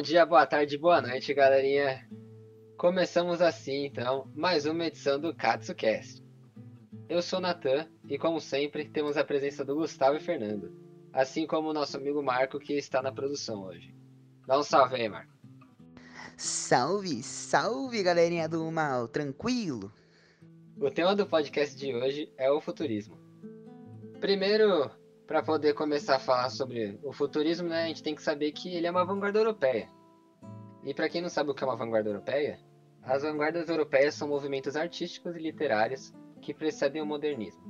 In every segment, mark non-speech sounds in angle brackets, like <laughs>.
Bom dia, boa tarde, boa noite, galerinha. Começamos assim, então, mais uma edição do KatsuCast. Eu sou Natan e, como sempre, temos a presença do Gustavo e Fernando, assim como o nosso amigo Marco, que está na produção hoje. Dá um salve aí, Marco. Salve, salve, galerinha do mal, tranquilo? O tema do podcast de hoje é o futurismo. Primeiro, para poder começar a falar sobre o futurismo, né, a gente tem que saber que ele é uma vanguarda europeia. E para quem não sabe o que é uma vanguarda europeia, as vanguardas europeias são movimentos artísticos e literários que precedem o modernismo.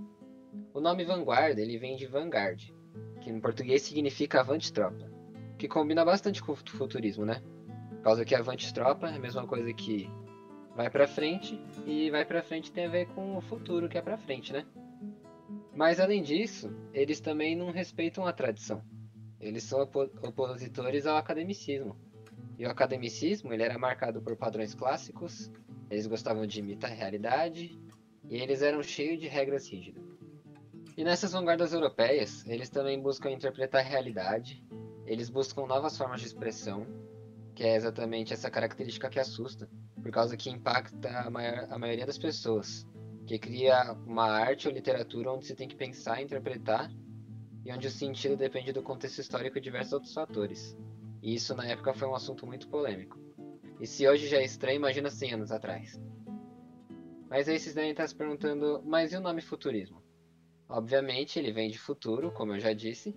O nome vanguarda ele vem de vanguard, que em português significa avante-tropa, que combina bastante com o futurismo, né? Por causa que avante-tropa é a mesma coisa que vai para frente e vai para frente tem a ver com o futuro que é para frente, né? Mas além disso, eles também não respeitam a tradição. Eles são opositores ao academicismo. E o academicismo ele era marcado por padrões clássicos, eles gostavam de imitar a realidade e eles eram cheios de regras rígidas. E nessas vanguardas europeias, eles também buscam interpretar a realidade, eles buscam novas formas de expressão, que é exatamente essa característica que assusta, por causa que impacta a, maior, a maioria das pessoas que cria uma arte ou literatura onde você tem que pensar e interpretar, e onde o sentido depende do contexto histórico e diversos outros fatores. E isso na época foi um assunto muito polêmico. E se hoje já é estranho, imagina 100 anos atrás. Mas aí vocês devem estar se perguntando, mas e o nome futurismo? Obviamente ele vem de futuro, como eu já disse,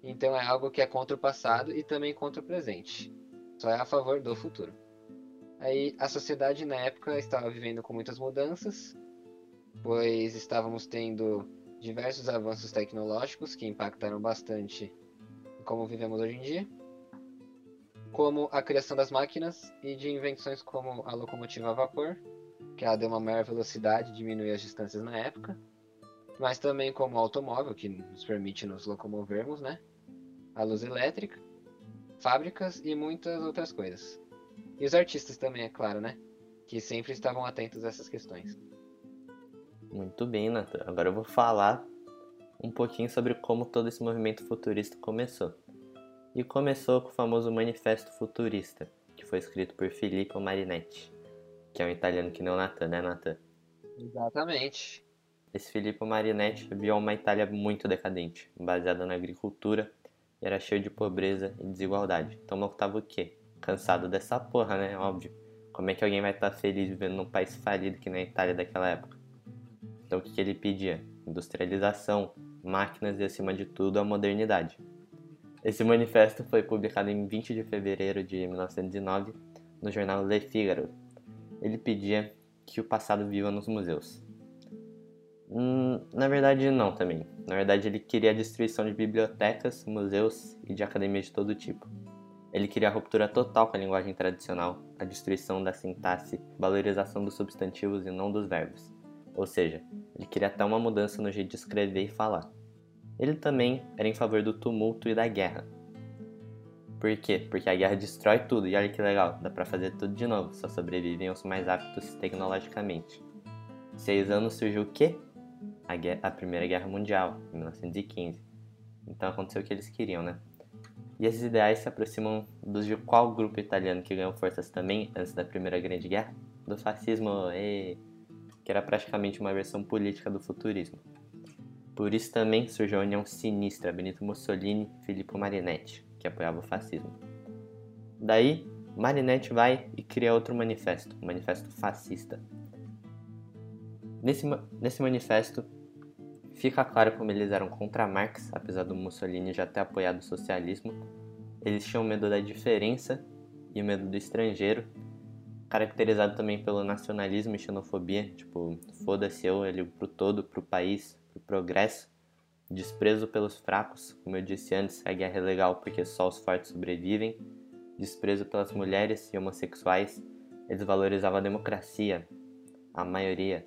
então é algo que é contra o passado e também contra o presente. Só é a favor do futuro. Aí a sociedade na época estava vivendo com muitas mudanças, pois estávamos tendo diversos avanços tecnológicos que impactaram bastante como vivemos hoje em dia, como a criação das máquinas e de invenções como a locomotiva a vapor, que ela deu uma maior velocidade e diminuiu as distâncias na época, mas também como o automóvel, que nos permite nos locomovermos, né? A luz elétrica, fábricas e muitas outras coisas. E os artistas também, é claro, né? Que sempre estavam atentos a essas questões. Muito bem, Nathan. Agora eu vou falar um pouquinho sobre como todo esse movimento futurista começou. E começou com o famoso Manifesto Futurista, que foi escrito por Filippo Marinetti, que é um italiano que não Nathan, né, Nathan? Exatamente. Esse Filippo Marinetti viu uma Itália muito decadente, baseada na agricultura, e era cheio de pobreza e desigualdade. Então tava o quê? Cansado dessa porra, né? Óbvio. Como é que alguém vai estar feliz vivendo num país falido que na Itália daquela época? Então o que, ele pedia? Industrialização, máquinas e, acima de tudo, a modernidade. Esse manifesto foi publicado em 20 de fevereiro de 1909 no jornal Le Figaro. Ele pedia que o passado viva nos museus. Hum, na verdade, não também. Na verdade, ele queria a destruição de bibliotecas, museus e de academias de todo tipo. Ele queria a ruptura total com a linguagem tradicional, a destruição da sintaxe, valorização dos substantivos e não dos verbos. Ou seja, ele queria até uma mudança no jeito de escrever e falar. Ele também era em favor do tumulto e da guerra. Por quê? Porque a guerra destrói tudo e olha que legal, dá pra fazer tudo de novo, só sobrevivem os mais aptos tecnologicamente. Seis anos surgiu o quê? A, guerra, a Primeira Guerra Mundial, em 1915. Então aconteceu o que eles queriam, né? E esses ideais se aproximam dos de qual grupo italiano que ganhou forças também antes da Primeira Grande Guerra? Do fascismo. E que era praticamente uma versão política do futurismo. Por isso também surgiu a união sinistra Benito Mussolini e Filippo Marinetti, que apoiava o fascismo. Daí, Marinetti vai e cria outro manifesto, o Manifesto Fascista. Nesse, nesse manifesto, fica claro como eles eram contra Marx, apesar do Mussolini já ter apoiado o socialismo. Eles tinham medo da diferença e o medo do estrangeiro, caracterizado também pelo nacionalismo e xenofobia, tipo, foda-se eu, ele pro todo, pro país, pro progresso, desprezo pelos fracos, como eu disse antes, a guerra é legal porque só os fortes sobrevivem, desprezo pelas mulheres e homossexuais, eles valorizavam a democracia, a maioria.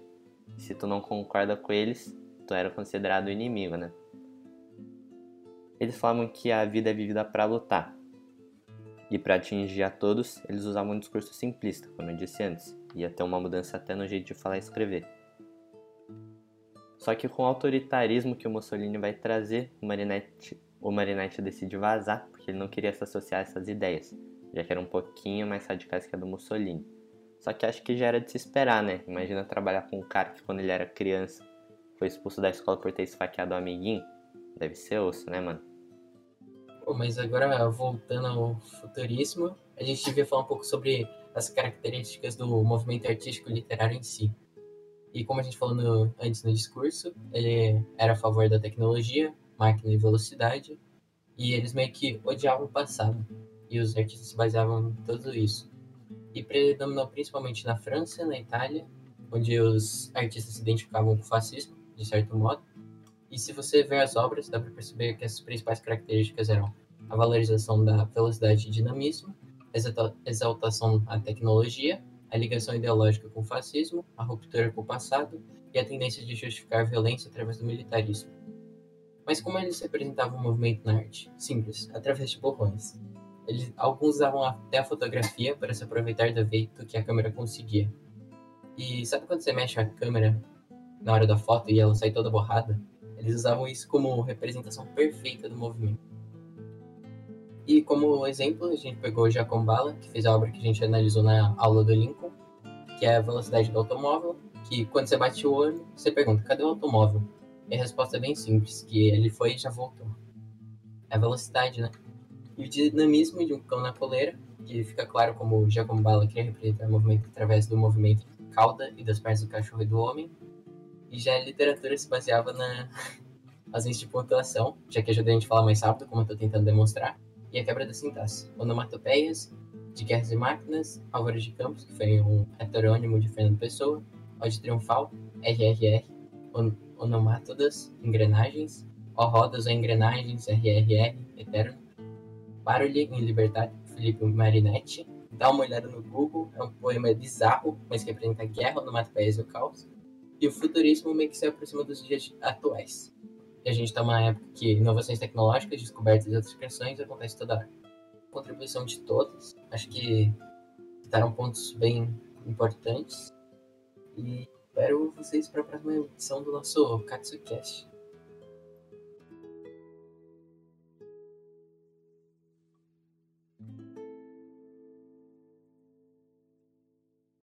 Se tu não concorda com eles, tu era considerado inimigo, né? Eles falavam que a vida é vivida para lutar, e para atingir a todos, eles usavam um discurso simplista, como eu disse antes, ia ter uma mudança até no jeito de falar e escrever. Só que com o autoritarismo que o Mussolini vai trazer, o Marinetti, o Marinetti decide vazar, porque ele não queria se associar a essas ideias. já que era um pouquinho mais radicais que a do Mussolini. Só que acho que já era de se esperar, né? Imagina trabalhar com um cara que quando ele era criança foi expulso da escola por ter esfaqueado um amiguinho. Deve ser osso, né, mano? Pô, mas agora, voltando ao futurismo, a gente devia falar um pouco sobre as características do movimento artístico literário em si. E como a gente falou no, antes no discurso, ele era a favor da tecnologia, máquina e velocidade, e eles meio que odiavam o passado. E os artistas se baseavam em tudo isso e predominou principalmente na França, na Itália, onde os artistas se identificavam com o fascismo, de certo modo. E se você ver as obras, dá para perceber que as principais características eram a valorização da velocidade e dinamismo, a exaltação à tecnologia, a ligação ideológica com o fascismo, a ruptura com o passado e a tendência de justificar a violência através do militarismo. Mas como eles representavam o movimento na arte? Simples, através de borrões. Eles, alguns usavam até a fotografia para se aproveitar do efeito que a câmera conseguia. E sabe quando você mexe a câmera na hora da foto e ela sai toda borrada? Eles usavam isso como representação perfeita do movimento. E como exemplo, a gente pegou o Giacomo Bala, que fez a obra que a gente analisou na aula do Lincoln, que é a velocidade do automóvel, que quando você bate o olho, você pergunta, cadê o automóvel? E a resposta é bem simples, que ele foi e já voltou. É a velocidade, né? e o dinamismo de um cão na coleira, que fica claro como o Giacomo Bala queria representar o movimento através do movimento cauda e das pernas do cachorro e do homem. E já a literatura se baseava na <laughs> ausência de pontuação, já que ajuda a gente a falar mais rápido, como eu estou tentando demonstrar, e a quebra da sintaxe. Onomatopeias, de Guerras e Máquinas, Álvaro de Campos, que foi um heterônimo de Fernando Pessoa, Ode Triunfal, RRR, on Onomátodas, Engrenagens, O Rodas ou Engrenagens, RRR, Eterno, Barulho em Liberdade, Felipe Marinetti. Dá uma olhada no Google, é um poema bizarro, mas que representa a guerra, onomatopeias e o caos. E o futurismo meio que se aproxima dos dias atuais. E a gente está numa época que inovações tecnológicas, descobertas e outras criações acontecem toda hora. Contribuição de todos, acho que citaram pontos bem importantes. E espero vocês para a próxima edição do nosso KatsuCast.